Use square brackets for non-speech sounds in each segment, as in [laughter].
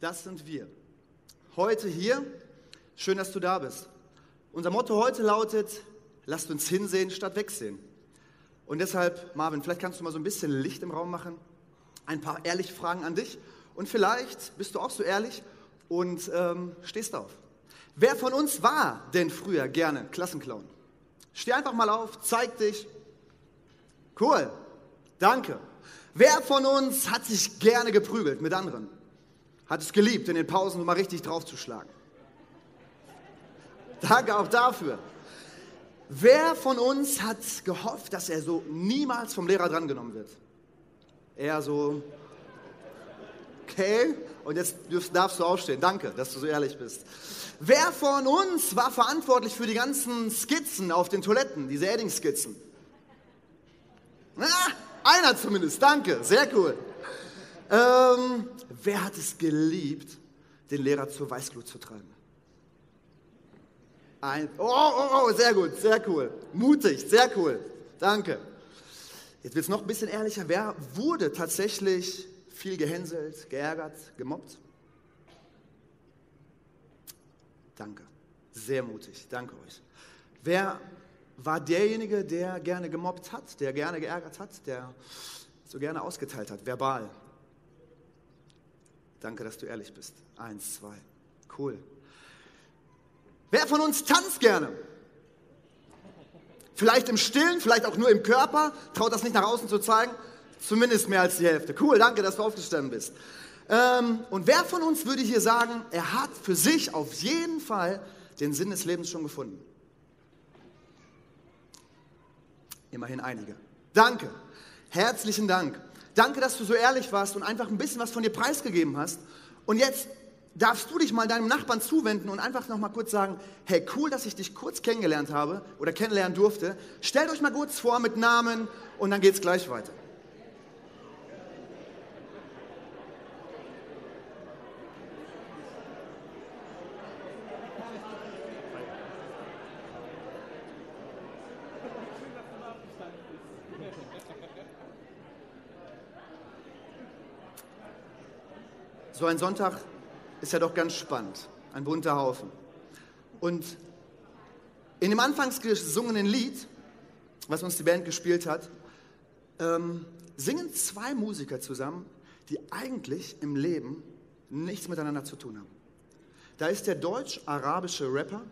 das sind wir. Heute hier, schön, dass du da bist. Unser Motto heute lautet, lasst uns hinsehen statt wegsehen. Und deshalb, Marvin, vielleicht kannst du mal so ein bisschen Licht im Raum machen, ein paar ehrliche Fragen an dich und vielleicht bist du auch so ehrlich und ähm, stehst auf. Wer von uns war denn früher gerne Klassenclown? Steh einfach mal auf, zeig dich. Cool, danke. Wer von uns hat sich gerne geprügelt mit anderen? Hat es geliebt, in den Pausen mal richtig draufzuschlagen? Danke auch dafür. Wer von uns hat gehofft, dass er so niemals vom Lehrer drangenommen wird? Eher so, okay, und jetzt darfst du aufstehen. Danke, dass du so ehrlich bist. Wer von uns war verantwortlich für die ganzen Skizzen auf den Toiletten, diese Edding-Skizzen? Ah, einer zumindest, danke, sehr cool. Ähm, wer hat es geliebt, den Lehrer zur Weißglut zu treiben? Ein, oh, oh, oh, sehr gut, sehr cool. Mutig, sehr cool. Danke. Jetzt wird es noch ein bisschen ehrlicher. Wer wurde tatsächlich viel gehänselt, geärgert, gemobbt? Danke. Sehr mutig. Danke euch. Wer war derjenige, der gerne gemobbt hat, der gerne geärgert hat, der so gerne ausgeteilt hat, verbal? Danke, dass du ehrlich bist. Eins, zwei. Cool. Wer von uns tanzt gerne? Vielleicht im Stillen, vielleicht auch nur im Körper, traut das nicht nach außen zu zeigen. Zumindest mehr als die Hälfte. Cool, danke, dass du aufgestanden bist. Ähm, und wer von uns würde hier sagen, er hat für sich auf jeden Fall den Sinn des Lebens schon gefunden? Immerhin einige. Danke. Herzlichen Dank. Danke, dass du so ehrlich warst und einfach ein bisschen was von dir preisgegeben hast. Und jetzt darfst du dich mal deinem Nachbarn zuwenden und einfach noch mal kurz sagen, hey, cool, dass ich dich kurz kennengelernt habe oder kennenlernen durfte. Stellt euch mal kurz vor mit Namen und dann geht's gleich weiter. Ein Sonntag ist ja doch ganz spannend. Ein bunter Haufen. Und in dem anfangs gesungenen Lied, was uns die Band gespielt hat, ähm, singen zwei Musiker zusammen, die eigentlich im Leben nichts miteinander zu tun haben. Da ist der deutsch-arabische Rapper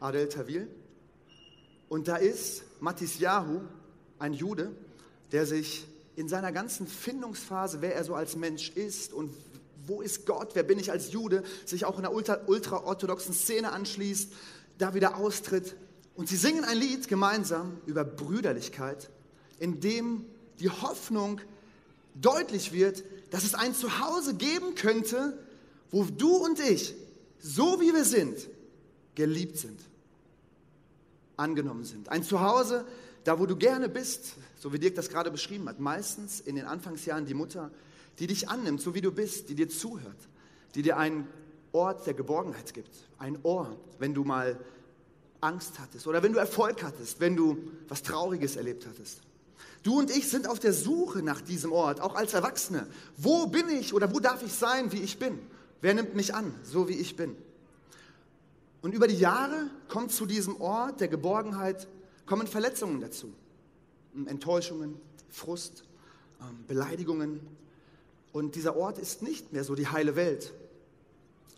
Adel Tawil und da ist Matis Yahu, ein Jude, der sich in seiner ganzen Findungsphase, wer er so als Mensch ist und wo ist Gott, wer bin ich als Jude, sich auch in der ultra-orthodoxen Szene anschließt, da wieder austritt. Und sie singen ein Lied gemeinsam über Brüderlichkeit, in dem die Hoffnung deutlich wird, dass es ein Zuhause geben könnte, wo du und ich, so wie wir sind, geliebt sind, angenommen sind. Ein Zuhause, da wo du gerne bist, so wie Dirk das gerade beschrieben hat, meistens in den Anfangsjahren die Mutter, die dich annimmt, so wie du bist, die dir zuhört, die dir einen Ort der Geborgenheit gibt, ein Ohr, wenn du mal Angst hattest oder wenn du Erfolg hattest, wenn du was Trauriges erlebt hattest. Du und ich sind auf der Suche nach diesem Ort, auch als Erwachsene. Wo bin ich oder wo darf ich sein, wie ich bin? Wer nimmt mich an, so wie ich bin? Und über die Jahre kommt zu diesem Ort der Geborgenheit, kommen Verletzungen dazu. Enttäuschungen, Frust, ähm, Beleidigungen, und dieser Ort ist nicht mehr so die heile Welt.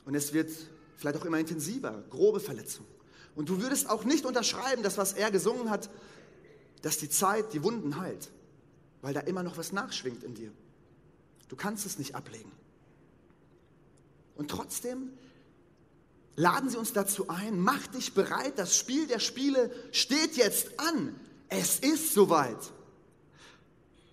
Und es wird vielleicht auch immer intensiver, grobe Verletzungen. Und du würdest auch nicht unterschreiben, dass was er gesungen hat, dass die Zeit die Wunden heilt, weil da immer noch was nachschwingt in dir. Du kannst es nicht ablegen. Und trotzdem laden sie uns dazu ein, mach dich bereit, das Spiel der Spiele steht jetzt an. Es ist soweit.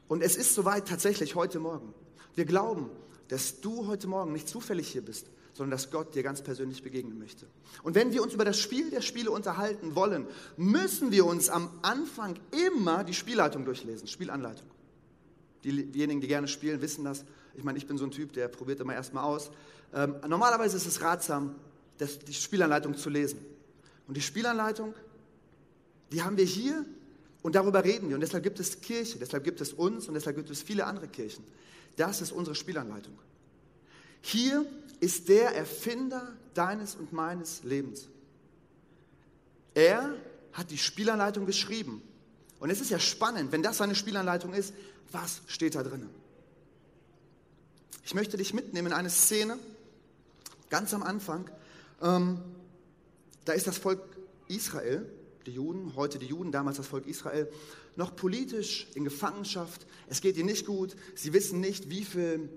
Und es ist soweit tatsächlich heute Morgen. Wir glauben, dass du heute Morgen nicht zufällig hier bist, sondern dass Gott dir ganz persönlich begegnen möchte. Und wenn wir uns über das Spiel der Spiele unterhalten wollen, müssen wir uns am Anfang immer die Spielleitung durchlesen, Spielanleitung. diejenigen, die gerne spielen, wissen das. Ich meine, ich bin so ein Typ, der probiert immer erstmal aus. Ähm, normalerweise ist es ratsam, das, die Spielanleitung zu lesen. Und die Spielanleitung, die haben wir hier und darüber reden wir. Und deshalb gibt es Kirche, deshalb gibt es uns und deshalb gibt es viele andere Kirchen. Das ist unsere Spielanleitung. Hier ist der Erfinder deines und meines Lebens. Er hat die Spielanleitung geschrieben. Und es ist ja spannend, wenn das seine Spielanleitung ist, was steht da drin? Ich möchte dich mitnehmen in eine Szene, ganz am Anfang. Ähm, da ist das Volk Israel, die Juden, heute die Juden, damals das Volk Israel, noch politisch in Gefangenschaft. Es geht ihnen nicht gut. Sie wissen nicht, wie viel,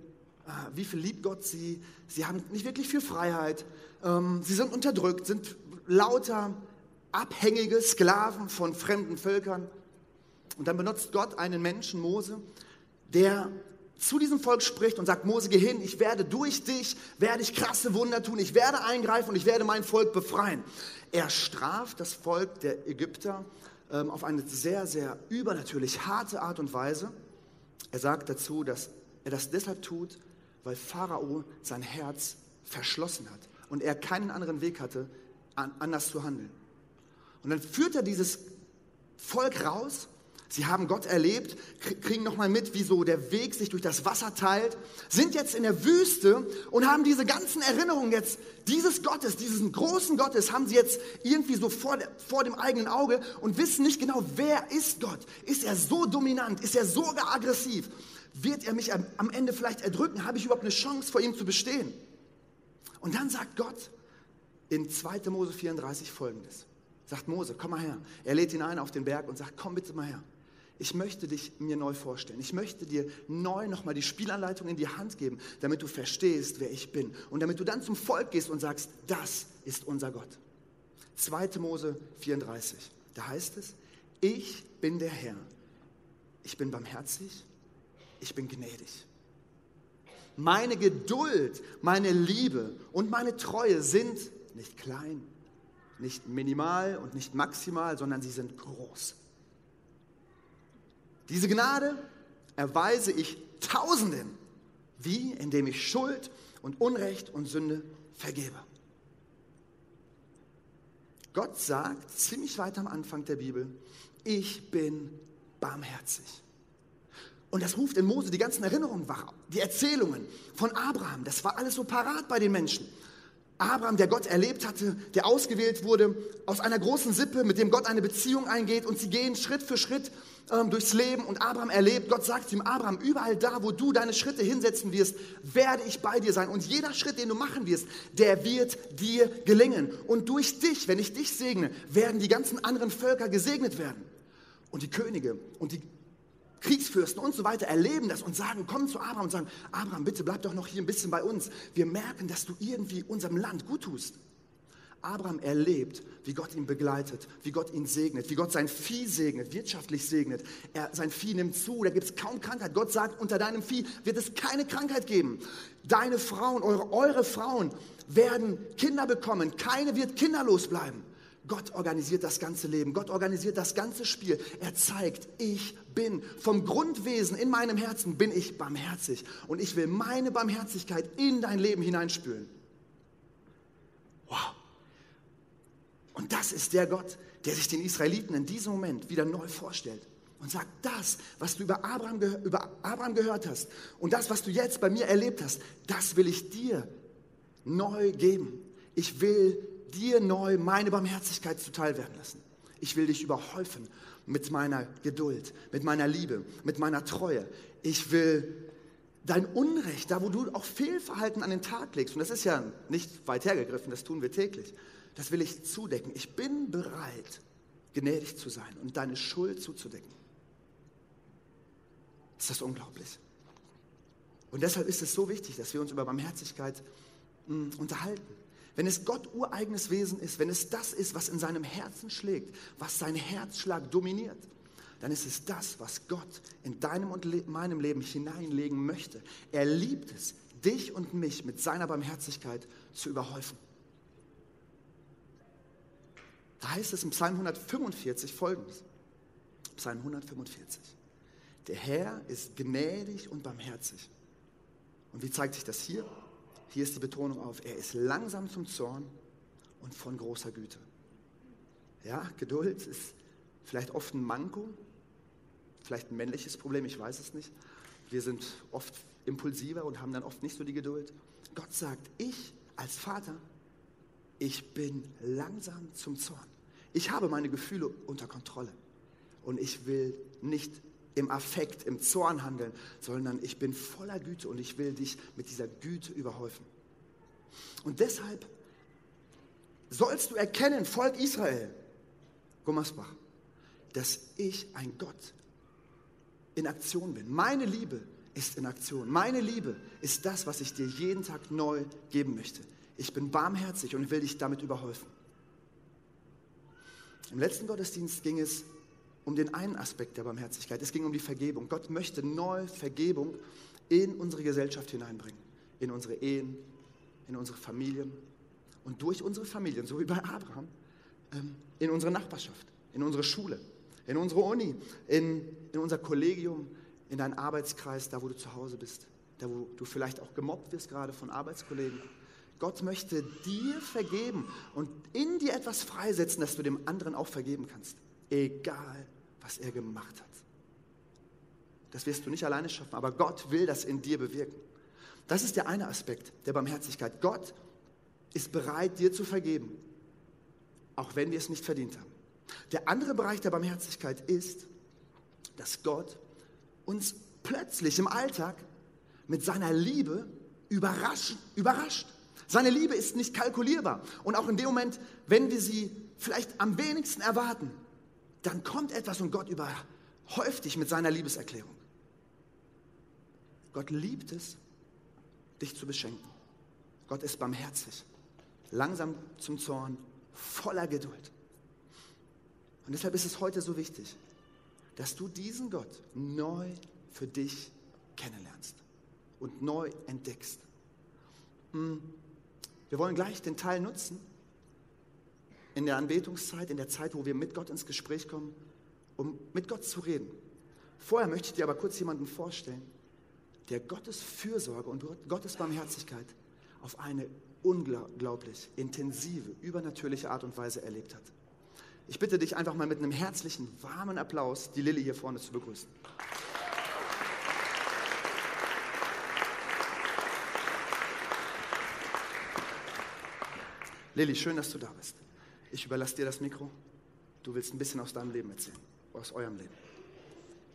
äh, wie viel liebt Gott sie. Sie haben nicht wirklich viel Freiheit. Ähm, sie sind unterdrückt, sind lauter abhängige Sklaven von fremden Völkern. Und dann benutzt Gott einen Menschen, Mose, der zu diesem Volk spricht und sagt, Mose, geh hin, ich werde durch dich, werde ich krasse Wunder tun, ich werde eingreifen und ich werde mein Volk befreien. Er straft das Volk der Ägypter ähm, auf eine sehr, sehr übernatürlich harte Art und Weise. Er sagt dazu, dass er das deshalb tut, weil Pharao sein Herz verschlossen hat und er keinen anderen Weg hatte, an, anders zu handeln. Und dann führt er dieses Volk raus Sie haben Gott erlebt, kriegen nochmal mit, wie so der Weg sich durch das Wasser teilt, sind jetzt in der Wüste und haben diese ganzen Erinnerungen jetzt dieses Gottes, diesen großen Gottes, haben sie jetzt irgendwie so vor, vor dem eigenen Auge und wissen nicht genau, wer ist Gott? Ist er so dominant? Ist er so aggressiv? Wird er mich am Ende vielleicht erdrücken? Habe ich überhaupt eine Chance, vor ihm zu bestehen? Und dann sagt Gott in 2. Mose 34 folgendes. Sagt Mose, komm mal her. Er lädt ihn ein auf den Berg und sagt, komm bitte mal her ich möchte dich mir neu vorstellen. Ich möchte dir neu nochmal die Spielanleitung in die Hand geben, damit du verstehst, wer ich bin. Und damit du dann zum Volk gehst und sagst, das ist unser Gott. 2. Mose 34, da heißt es, ich bin der Herr. Ich bin barmherzig, ich bin gnädig. Meine Geduld, meine Liebe und meine Treue sind nicht klein, nicht minimal und nicht maximal, sondern sie sind groß. Diese Gnade erweise ich Tausenden, wie indem ich Schuld und Unrecht und Sünde vergebe. Gott sagt ziemlich weit am Anfang der Bibel, ich bin barmherzig. Und das ruft in Mose die ganzen Erinnerungen wach, die Erzählungen von Abraham, das war alles so parat bei den Menschen. Abraham, der Gott erlebt hatte, der ausgewählt wurde aus einer großen Sippe, mit dem Gott eine Beziehung eingeht und sie gehen Schritt für Schritt ähm, durchs Leben und Abraham erlebt, Gott sagt ihm, Abraham, überall da, wo du deine Schritte hinsetzen wirst, werde ich bei dir sein und jeder Schritt, den du machen wirst, der wird dir gelingen und durch dich, wenn ich dich segne, werden die ganzen anderen Völker gesegnet werden und die Könige und die Kriegsfürsten und so weiter erleben das und sagen, kommen zu Abraham und sagen, Abraham, bitte bleib doch noch hier ein bisschen bei uns. Wir merken, dass du irgendwie unserem Land gut tust. Abraham erlebt, wie Gott ihn begleitet, wie Gott ihn segnet, wie Gott sein Vieh segnet, wirtschaftlich segnet. Er, sein Vieh nimmt zu, da gibt es kaum Krankheit. Gott sagt, unter deinem Vieh wird es keine Krankheit geben. Deine Frauen, eure, eure Frauen werden Kinder bekommen. Keine wird kinderlos bleiben. Gott organisiert das ganze Leben. Gott organisiert das ganze Spiel. Er zeigt, ich bin vom Grundwesen in meinem Herzen bin ich barmherzig und ich will meine Barmherzigkeit in dein Leben hineinspülen. Wow. Und das ist der Gott, der sich den Israeliten in diesem Moment wieder neu vorstellt und sagt, das, was du über Abraham, über Abraham gehört hast und das, was du jetzt bei mir erlebt hast, das will ich dir neu geben. Ich will dir neu meine Barmherzigkeit zuteil werden lassen. Ich will dich überhäufen mit meiner Geduld, mit meiner Liebe, mit meiner Treue. Ich will dein Unrecht, da wo du auch Fehlverhalten an den Tag legst, und das ist ja nicht weit hergegriffen, das tun wir täglich, das will ich zudecken. Ich bin bereit, gnädig zu sein und deine Schuld zuzudecken. Ist das unglaublich? Und deshalb ist es so wichtig, dass wir uns über Barmherzigkeit mh, hm, unterhalten. Wenn es Gott ureigenes Wesen ist, wenn es das ist, was in seinem Herzen schlägt, was sein Herzschlag dominiert, dann ist es das, was Gott in deinem und meinem Leben hineinlegen möchte. Er liebt es, dich und mich mit seiner Barmherzigkeit zu überhäufen. Da heißt es im Psalm 145 folgendes. Psalm 145. Der Herr ist gnädig und barmherzig. Und wie zeigt sich das hier? Hier ist die Betonung auf, er ist langsam zum Zorn und von großer Güte. Ja, Geduld ist vielleicht oft ein Manko, vielleicht ein männliches Problem, ich weiß es nicht. Wir sind oft impulsiver und haben dann oft nicht so die Geduld. Gott sagt, ich als Vater, ich bin langsam zum Zorn. Ich habe meine Gefühle unter Kontrolle. Und ich will nicht im Affekt, im Zorn handeln, sondern ich bin voller Güte und ich will dich mit dieser Güte überhäufen. Und deshalb sollst du erkennen, Volk Israel, Gummersbach, dass ich ein Gott in Aktion bin. Meine Liebe ist in Aktion. Meine Liebe ist das, was ich dir jeden Tag neu geben möchte. Ich bin barmherzig und will dich damit überhäufen. Im letzten Gottesdienst ging es um den einen Aspekt der Barmherzigkeit. Es ging um die Vergebung. Gott möchte neue Vergebung in unsere Gesellschaft hineinbringen, in unsere Ehen, in unsere Familien und durch unsere Familien, so wie bei Abraham, ähm, in unsere Nachbarschaft, in unsere Schule, in unsere Uni, in, in unser Kollegium, in deinen Arbeitskreis, da wo du zu Hause bist, da wo du vielleicht auch gemobbt wirst gerade von Arbeitskollegen. Gott möchte dir vergeben und in dir etwas freisetzen, dass du dem anderen auch vergeben kannst, egal was er gemacht hat. Das wirst du nicht alleine schaffen, aber Gott will das in dir bewirken. Das ist der eine Aspekt der Barmherzigkeit. Gott ist bereit, dir zu vergeben, auch wenn wir es nicht verdient haben. Der andere Bereich der Barmherzigkeit ist, dass Gott uns plötzlich im Alltag mit seiner Liebe überrascht. überrascht. Seine Liebe ist nicht kalkulierbar. Und auch in dem Moment, wenn wir sie vielleicht am wenigsten erwarten, dann kommt etwas und Gott überhäuft dich mit seiner Liebeserklärung. Gott liebt es, dich zu beschenken. Gott ist barmherzig, langsam zum Zorn, voller Geduld. Und deshalb ist es heute so wichtig, dass du diesen Gott neu für dich kennenlernst und neu entdeckst. Hm. Wir wollen gleich den Teil nutzen, in der Anbetungszeit, in der Zeit, wo wir mit Gott ins Gespräch kommen, um mit Gott zu reden. Vorher möchte ich dir aber kurz jemanden vorstellen, der Gottes Fürsorge und Gottes Barmherzigkeit auf eine unglaublich intensive, übernatürliche Art und Weise erlebt hat. Ich bitte dich einfach mal mit einem herzlichen, warmen Applaus die Lilly hier vorne zu begrüßen. Lilly, schön, dass du da bist. Ich überlasse dir das Mikro. Du willst ein bisschen aus deinem Leben erzählen, aus eurem Leben.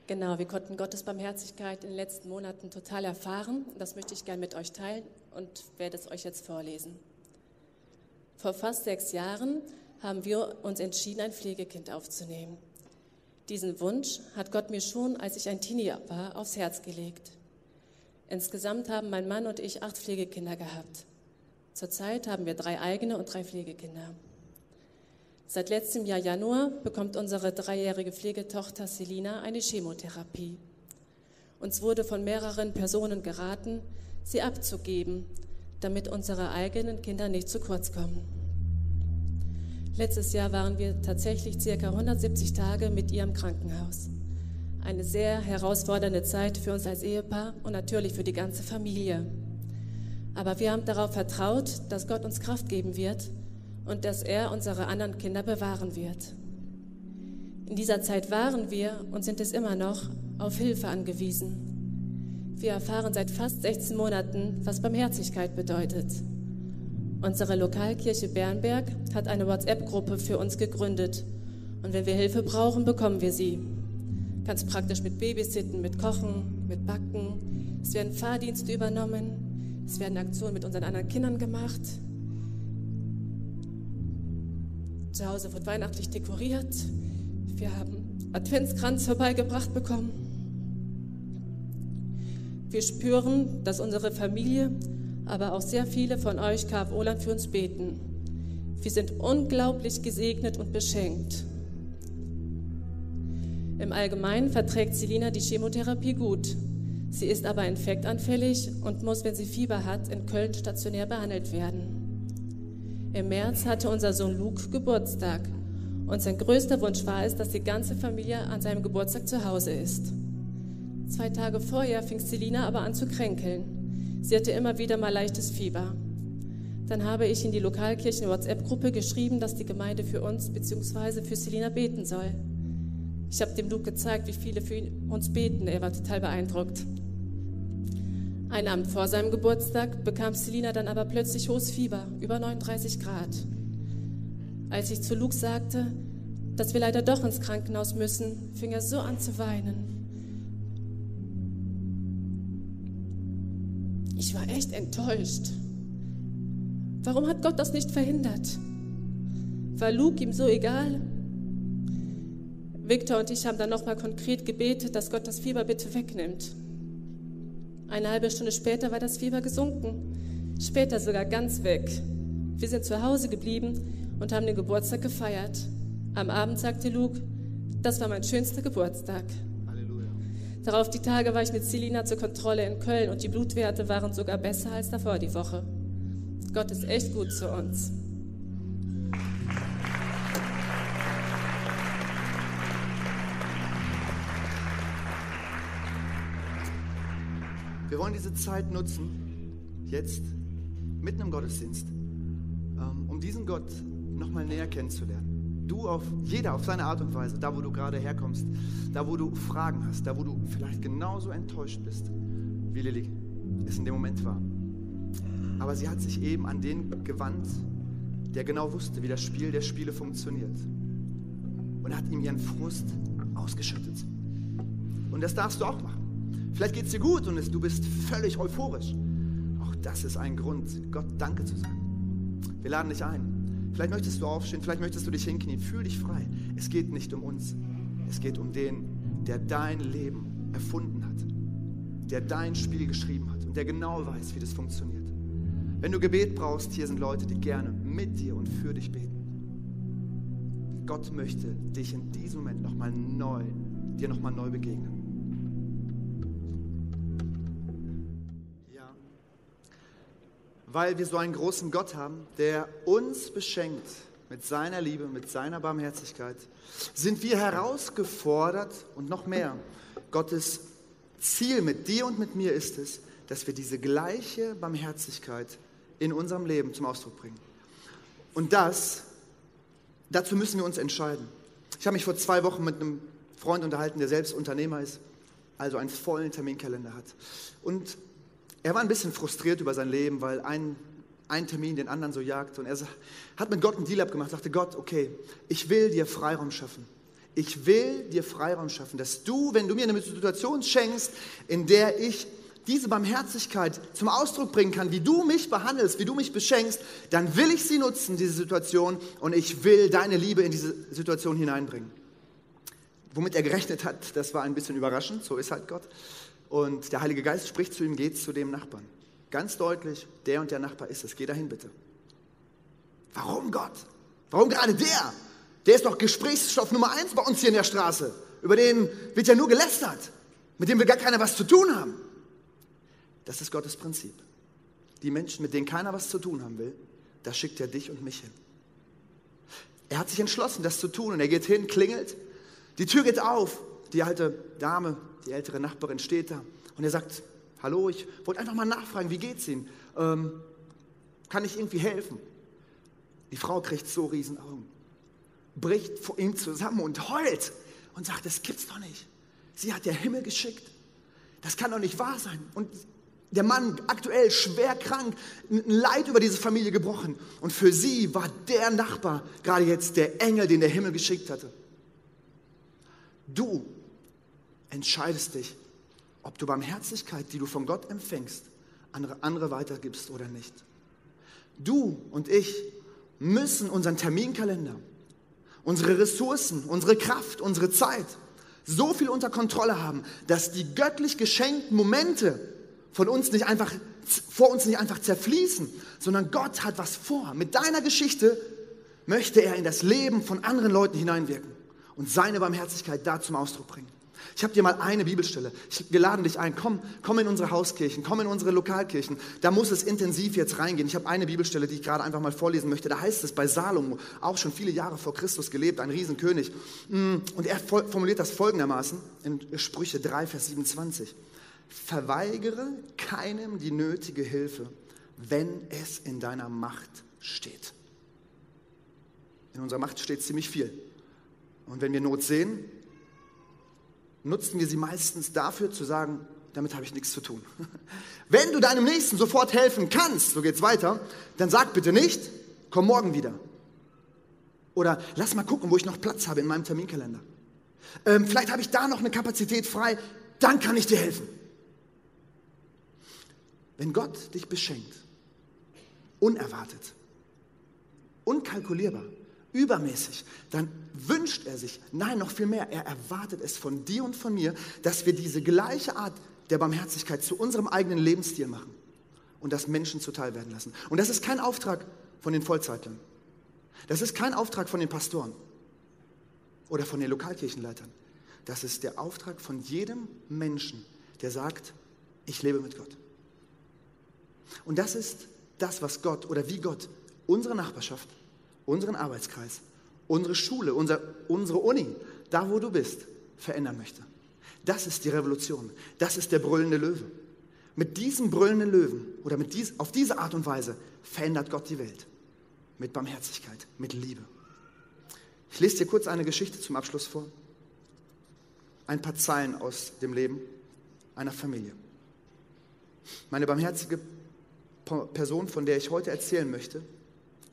Genau, wir konnten Gottes Barmherzigkeit in den letzten Monaten total erfahren. Das möchte ich gerne mit euch teilen und werde es euch jetzt vorlesen. Vor fast sechs Jahren haben wir uns entschieden, ein Pflegekind aufzunehmen. Diesen Wunsch hat Gott mir schon, als ich ein Teenie war, aufs Herz gelegt. Insgesamt haben mein Mann und ich acht Pflegekinder gehabt. Zurzeit haben wir drei eigene und drei Pflegekinder. Seit letztem Jahr Januar bekommt unsere dreijährige Pflegetochter Selina eine Chemotherapie. Uns wurde von mehreren Personen geraten, sie abzugeben, damit unsere eigenen Kinder nicht zu kurz kommen. Letztes Jahr waren wir tatsächlich circa 170 Tage mit ihr im Krankenhaus. Eine sehr herausfordernde Zeit für uns als Ehepaar und natürlich für die ganze Familie. Aber wir haben darauf vertraut, dass Gott uns Kraft geben wird und dass er unsere anderen Kinder bewahren wird. In dieser Zeit waren wir und sind es immer noch auf Hilfe angewiesen. Wir erfahren seit fast 16 Monaten, was Barmherzigkeit bedeutet. Unsere Lokalkirche Bernberg hat eine WhatsApp-Gruppe für uns gegründet. Und wenn wir Hilfe brauchen, bekommen wir sie. Ganz praktisch mit Babysitten, mit Kochen, mit Backen. Es werden Fahrdienste übernommen. Es werden Aktionen mit unseren anderen Kindern gemacht. Zu Hause wird weihnachtlich dekoriert. Wir haben Adventskranz vorbeigebracht bekommen. Wir spüren, dass unsere Familie aber auch sehr viele von euch KfO-Land für uns beten. Wir sind unglaublich gesegnet und beschenkt. Im Allgemeinen verträgt Selina die Chemotherapie gut. Sie ist aber infektanfällig und muss, wenn sie Fieber hat, in Köln stationär behandelt werden. Im März hatte unser Sohn Luke Geburtstag und sein größter Wunsch war es, dass die ganze Familie an seinem Geburtstag zu Hause ist. Zwei Tage vorher fing Selina aber an zu kränkeln. Sie hatte immer wieder mal leichtes Fieber. Dann habe ich in die Lokalkirchen-WhatsApp-Gruppe geschrieben, dass die Gemeinde für uns bzw. für Selina beten soll. Ich habe dem Luke gezeigt, wie viele für uns beten. Er war total beeindruckt. Einen Abend vor seinem Geburtstag bekam Selina dann aber plötzlich hohes Fieber, über 39 Grad. Als ich zu Luke sagte, dass wir leider doch ins Krankenhaus müssen, fing er so an zu weinen. Ich war echt enttäuscht. Warum hat Gott das nicht verhindert? War Luke ihm so egal? Victor und ich haben dann nochmal konkret gebetet, dass Gott das Fieber bitte wegnimmt. Eine halbe Stunde später war das Fieber gesunken, später sogar ganz weg. Wir sind zu Hause geblieben und haben den Geburtstag gefeiert. Am Abend sagte Luke, das war mein schönster Geburtstag. Halleluja. Darauf die Tage war ich mit Selina zur Kontrolle in Köln und die Blutwerte waren sogar besser als davor die Woche. Gott ist echt gut zu uns. Wir wollen diese Zeit nutzen, jetzt, mitten im Gottesdienst, ähm, um diesen Gott nochmal näher kennenzulernen. Du auf, jeder auf seine Art und Weise, da wo du gerade herkommst, da wo du Fragen hast, da wo du vielleicht genauso enttäuscht bist, wie Lilly es in dem Moment war. Aber sie hat sich eben an den gewandt, der genau wusste, wie das Spiel der Spiele funktioniert. Und hat ihm ihren Frust ausgeschüttet. Und das darfst du auch machen. Vielleicht geht es dir gut und du bist völlig euphorisch. Auch das ist ein Grund, Gott Danke zu sagen. Wir laden dich ein. Vielleicht möchtest du aufstehen, vielleicht möchtest du dich hinknien. Fühl dich frei. Es geht nicht um uns. Es geht um den, der dein Leben erfunden hat, der dein Spiel geschrieben hat und der genau weiß, wie das funktioniert. Wenn du Gebet brauchst, hier sind Leute, die gerne mit dir und für dich beten. Gott möchte dich in diesem Moment nochmal neu, dir nochmal neu begegnen. Weil wir so einen großen Gott haben, der uns beschenkt mit seiner Liebe, mit seiner Barmherzigkeit, sind wir herausgefordert und noch mehr. Gottes Ziel mit dir und mit mir ist es, dass wir diese gleiche Barmherzigkeit in unserem Leben zum Ausdruck bringen. Und das, dazu müssen wir uns entscheiden. Ich habe mich vor zwei Wochen mit einem Freund unterhalten, der selbst Unternehmer ist, also einen vollen Terminkalender hat. Und er war ein bisschen frustriert über sein Leben, weil ein, ein Termin den anderen so jagt. Und er hat mit Gott einen Deal abgemacht, sagte Gott, okay, ich will dir Freiraum schaffen. Ich will dir Freiraum schaffen, dass du, wenn du mir eine Situation schenkst, in der ich diese Barmherzigkeit zum Ausdruck bringen kann, wie du mich behandelst, wie du mich beschenkst, dann will ich sie nutzen, diese Situation, und ich will deine Liebe in diese Situation hineinbringen. Womit er gerechnet hat, das war ein bisschen überraschend, so ist halt Gott. Und der Heilige Geist spricht zu ihm, geht zu dem Nachbarn. Ganz deutlich, der und der Nachbar ist es. Geh dahin bitte. Warum Gott? Warum gerade der? Der ist doch Gesprächsstoff Nummer eins bei uns hier in der Straße. Über den wird ja nur gelästert. Mit dem will gar keiner was zu tun haben. Das ist Gottes Prinzip. Die Menschen, mit denen keiner was zu tun haben will, da schickt er dich und mich hin. Er hat sich entschlossen, das zu tun und er geht hin, klingelt, die Tür geht auf, die alte Dame die ältere Nachbarin steht da und er sagt, hallo, ich wollte einfach mal nachfragen, wie geht's Ihnen? Ähm, kann ich irgendwie helfen? Die Frau kriegt so riesen Augen, bricht vor ihm zusammen und heult und sagt, das gibt's doch nicht. Sie hat der Himmel geschickt. Das kann doch nicht wahr sein. Und der Mann aktuell schwer krank, ein Leid über diese Familie gebrochen. Und für sie war der Nachbar gerade jetzt der Engel, den der Himmel geschickt hatte. Du entscheidest dich, ob du Barmherzigkeit, die du von Gott empfängst, andere, andere weitergibst oder nicht. Du und ich müssen unseren Terminkalender, unsere Ressourcen, unsere Kraft, unsere Zeit so viel unter Kontrolle haben, dass die göttlich geschenkten Momente von uns nicht einfach, vor uns nicht einfach zerfließen, sondern Gott hat was vor. Mit deiner Geschichte möchte er in das Leben von anderen Leuten hineinwirken und seine Barmherzigkeit da zum Ausdruck bringen. Ich habe dir mal eine Bibelstelle. Ich lade dich ein. Komm, komm in unsere Hauskirchen, komm in unsere Lokalkirchen. Da muss es intensiv jetzt reingehen. Ich habe eine Bibelstelle, die ich gerade einfach mal vorlesen möchte. Da heißt es bei Salomo, auch schon viele Jahre vor Christus gelebt, ein Riesenkönig. Mm, und er formuliert das folgendermaßen in Sprüche 3, Vers 27. Verweigere keinem die nötige Hilfe, wenn es in deiner Macht steht. In unserer Macht steht ziemlich viel. Und wenn wir Not sehen, nutzen wir sie meistens dafür zu sagen, damit habe ich nichts zu tun. [laughs] Wenn du deinem Nächsten sofort helfen kannst, so geht's weiter, dann sag bitte nicht, komm morgen wieder. Oder lass mal gucken, wo ich noch Platz habe in meinem Terminkalender. Ähm, vielleicht habe ich da noch eine Kapazität frei, dann kann ich dir helfen. Wenn Gott dich beschenkt, unerwartet, unkalkulierbar, übermäßig, dann wünscht er sich, nein, noch viel mehr, er erwartet es von dir und von mir, dass wir diese gleiche Art der Barmherzigkeit zu unserem eigenen Lebensstil machen und das Menschen zuteil werden lassen. Und das ist kein Auftrag von den Vollzeitlern. Das ist kein Auftrag von den Pastoren oder von den Lokalkirchenleitern. Das ist der Auftrag von jedem Menschen, der sagt, ich lebe mit Gott. Und das ist das, was Gott oder wie Gott unsere Nachbarschaft, unseren Arbeitskreis, unsere Schule, unser, unsere Uni, da wo du bist, verändern möchte. Das ist die Revolution. Das ist der brüllende Löwe. Mit diesem brüllenden Löwen oder mit dies, auf diese Art und Weise verändert Gott die Welt. Mit Barmherzigkeit, mit Liebe. Ich lese dir kurz eine Geschichte zum Abschluss vor. Ein paar Zeilen aus dem Leben einer Familie. Meine barmherzige Person, von der ich heute erzählen möchte,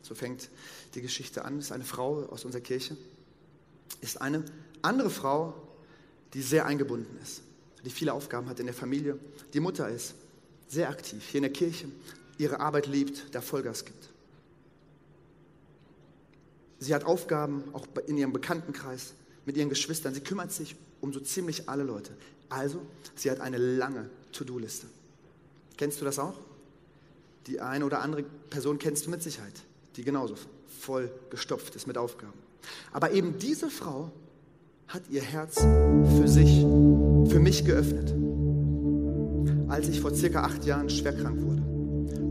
so fängt die Geschichte an, ist eine Frau aus unserer Kirche, ist eine andere Frau, die sehr eingebunden ist, die viele Aufgaben hat in der Familie. Die Mutter ist sehr aktiv hier in der Kirche, ihre Arbeit liebt, da Vollgas gibt. Sie hat Aufgaben auch in ihrem Bekanntenkreis, mit ihren Geschwistern. Sie kümmert sich um so ziemlich alle Leute. Also, sie hat eine lange To-Do-Liste. Kennst du das auch? Die eine oder andere Person kennst du mit Sicherheit, die genauso voll gestopft ist mit Aufgaben. Aber eben diese Frau hat ihr Herz für sich, für mich geöffnet. Als ich vor circa acht Jahren schwer krank wurde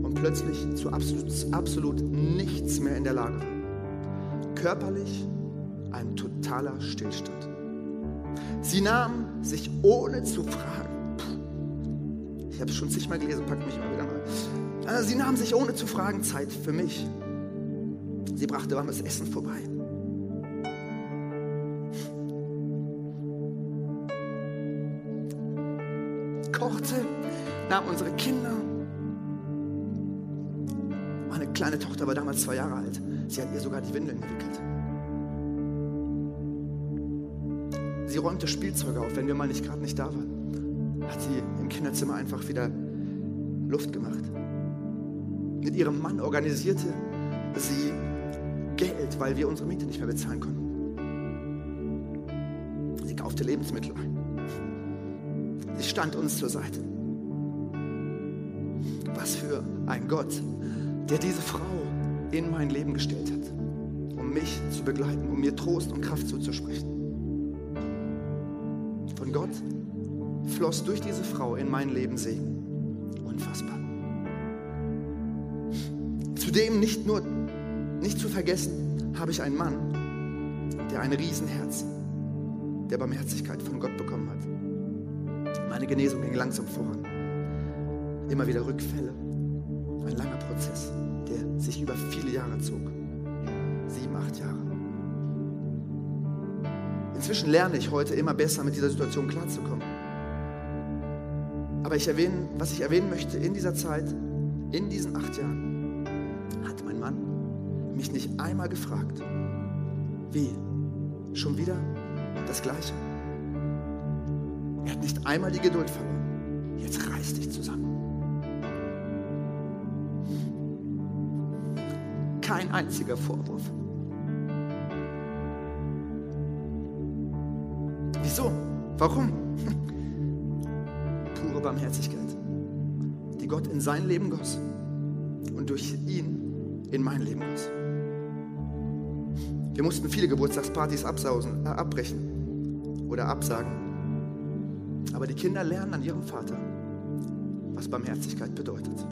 und plötzlich zu absolut, absolut nichts mehr in der Lage war. Körperlich ein totaler Stillstand. Sie nahm sich ohne zu fragen, ich habe es schon zigmal gelesen, pack mich mal wieder mal. Also sie nahm sich ohne zu fragen Zeit für mich. Sie brachte warmes Essen vorbei. kochte, nahm unsere Kinder. Meine kleine Tochter war damals zwei Jahre alt. Sie hat ihr sogar die Windeln gewickelt. Sie räumte Spielzeuge auf, wenn wir mal nicht gerade nicht da waren. Hat sie im Kinderzimmer einfach wieder Luft gemacht. Mit ihrem Mann organisierte sie Geld, weil wir unsere Miete nicht mehr bezahlen konnten. Sie kaufte Lebensmittel ein. Sie stand uns zur Seite. Was für ein Gott, der diese Frau in mein Leben gestellt hat, um mich zu begleiten, um mir Trost und Kraft zuzusprechen. Von Gott floss durch diese Frau in mein Leben Segen. Unfassbar. Zudem nicht nur, nicht zu vergessen, habe ich einen Mann, der ein Riesenherz der Barmherzigkeit von Gott bekommen hat. Meine Genesung ging langsam voran. Immer wieder Rückfälle. Ein langer Prozess, der sich über viele Jahre zog. Sieben, acht Jahre. Inzwischen lerne ich heute immer besser mit dieser Situation klarzukommen. Aber ich erwähne, was ich erwähnen möchte in dieser Zeit, in diesen acht Jahren, mich nicht einmal gefragt, wie? Schon wieder das Gleiche? Er hat nicht einmal die Geduld verloren. Jetzt reiß dich zusammen. Kein einziger Vorwurf. Wieso? Warum? [laughs] Pure Barmherzigkeit, die Gott in sein Leben goss und durch ihn in mein Leben goss. Wir mussten viele Geburtstagspartys absausen, äh, abbrechen oder absagen aber die Kinder lernen an ihrem Vater, was Barmherzigkeit bedeutet.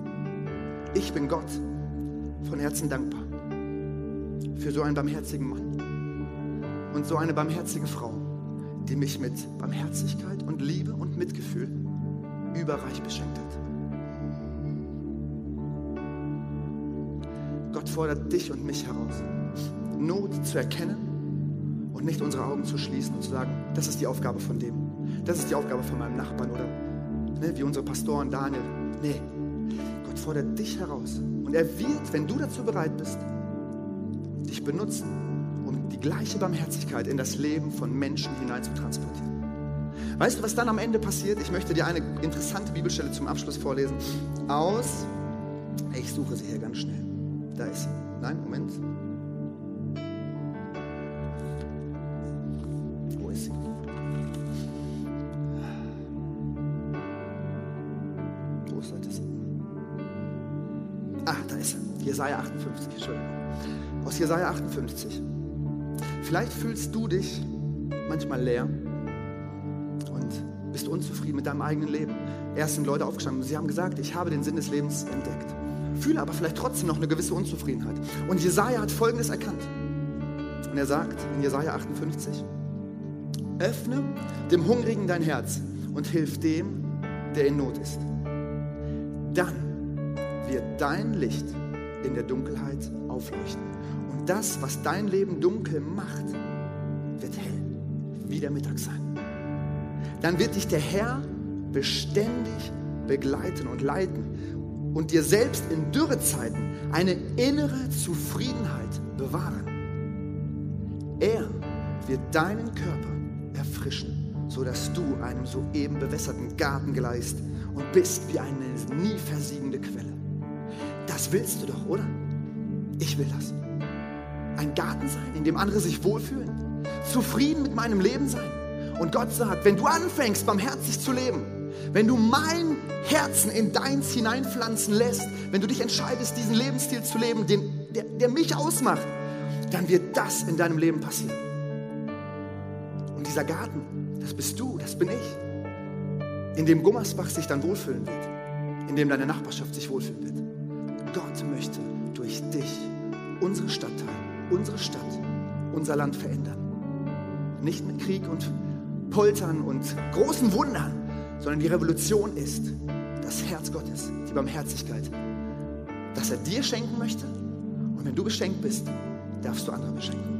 Ich bin Gott von Herzen dankbar für so einen barmherzigen Mann und so eine barmherzige Frau, die mich mit Barmherzigkeit und Liebe und Mitgefühl überreich beschenkt hat. Gott fordert dich und mich heraus, Not zu erkennen und nicht unsere Augen zu schließen und zu sagen, das ist die Aufgabe von dem. Das ist die Aufgabe von meinem Nachbarn oder ne, wie unsere Pastoren Daniel. Nee, Gott fordert dich heraus. Und er wird, wenn du dazu bereit bist, dich benutzen, um die gleiche Barmherzigkeit in das Leben von Menschen hinein zu transportieren. Weißt du, was dann am Ende passiert? Ich möchte dir eine interessante Bibelstelle zum Abschluss vorlesen. Aus, ich suche sie hier ganz schnell. Da ist sie. Nein, Moment. Jesaja 58, Entschuldigung. Aus Jesaja 58. Vielleicht fühlst du dich manchmal leer und bist unzufrieden mit deinem eigenen Leben. Erst sind Leute aufgestanden und sie haben gesagt, ich habe den Sinn des Lebens entdeckt. Fühle aber vielleicht trotzdem noch eine gewisse Unzufriedenheit. Und Jesaja hat Folgendes erkannt. Und er sagt in Jesaja 58, öffne dem Hungrigen dein Herz und hilf dem, der in Not ist. Dann wird dein Licht in der Dunkelheit aufleuchten. Und das, was dein Leben dunkel macht, wird hell, wie der Mittag sein. Dann wird dich der Herr beständig begleiten und leiten und dir selbst in Dürrezeiten eine innere Zufriedenheit bewahren. Er wird deinen Körper erfrischen, sodass du einem soeben bewässerten Garten gleist und bist wie eine nie versiegende Quelle. Das willst du doch, oder? Ich will das. Ein Garten sein, in dem andere sich wohlfühlen, zufrieden mit meinem Leben sein. Und Gott sagt, wenn du anfängst, barmherzig zu leben, wenn du mein Herzen in deins hineinpflanzen lässt, wenn du dich entscheidest, diesen Lebensstil zu leben, den, der, der mich ausmacht, dann wird das in deinem Leben passieren. Und dieser Garten, das bist du, das bin ich, in dem Gummersbach sich dann wohlfühlen wird, in dem deine Nachbarschaft sich wohlfühlen wird. Gott möchte durch dich unsere Stadtteil, unsere Stadt, unser Land verändern. Nicht mit Krieg und Poltern und großen Wundern, sondern die Revolution ist das Herz Gottes, die Barmherzigkeit, das er dir schenken möchte. Und wenn du beschenkt bist, darfst du andere beschenken.